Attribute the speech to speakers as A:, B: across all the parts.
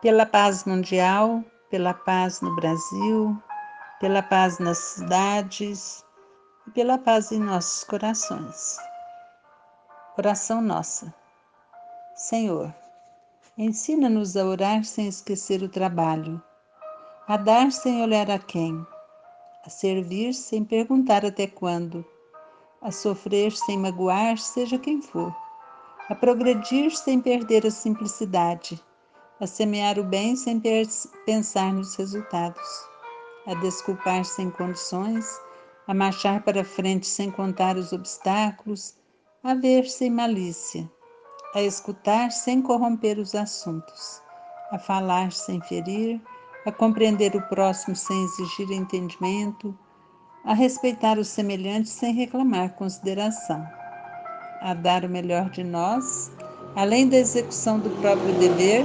A: pela paz mundial, pela paz no Brasil, pela paz nas cidades e pela paz em nossos corações. Oração nossa. Senhor, ensina-nos a orar sem esquecer o trabalho, a dar sem olhar a quem, a servir sem perguntar até quando, a sofrer sem magoar, seja quem for, a progredir sem perder a simplicidade a semear o bem sem pensar nos resultados, a desculpar sem condições, a marchar para frente sem contar os obstáculos, a ver sem malícia, a escutar sem corromper os assuntos, a falar sem ferir, a compreender o próximo sem exigir entendimento, a respeitar os semelhantes sem reclamar consideração, a dar o melhor de nós, além da execução do próprio dever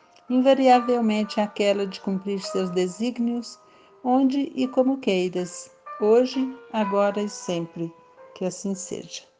A: invariavelmente aquela de cumprir seus desígnios, onde e como queiras, hoje, agora e sempre. Que assim seja.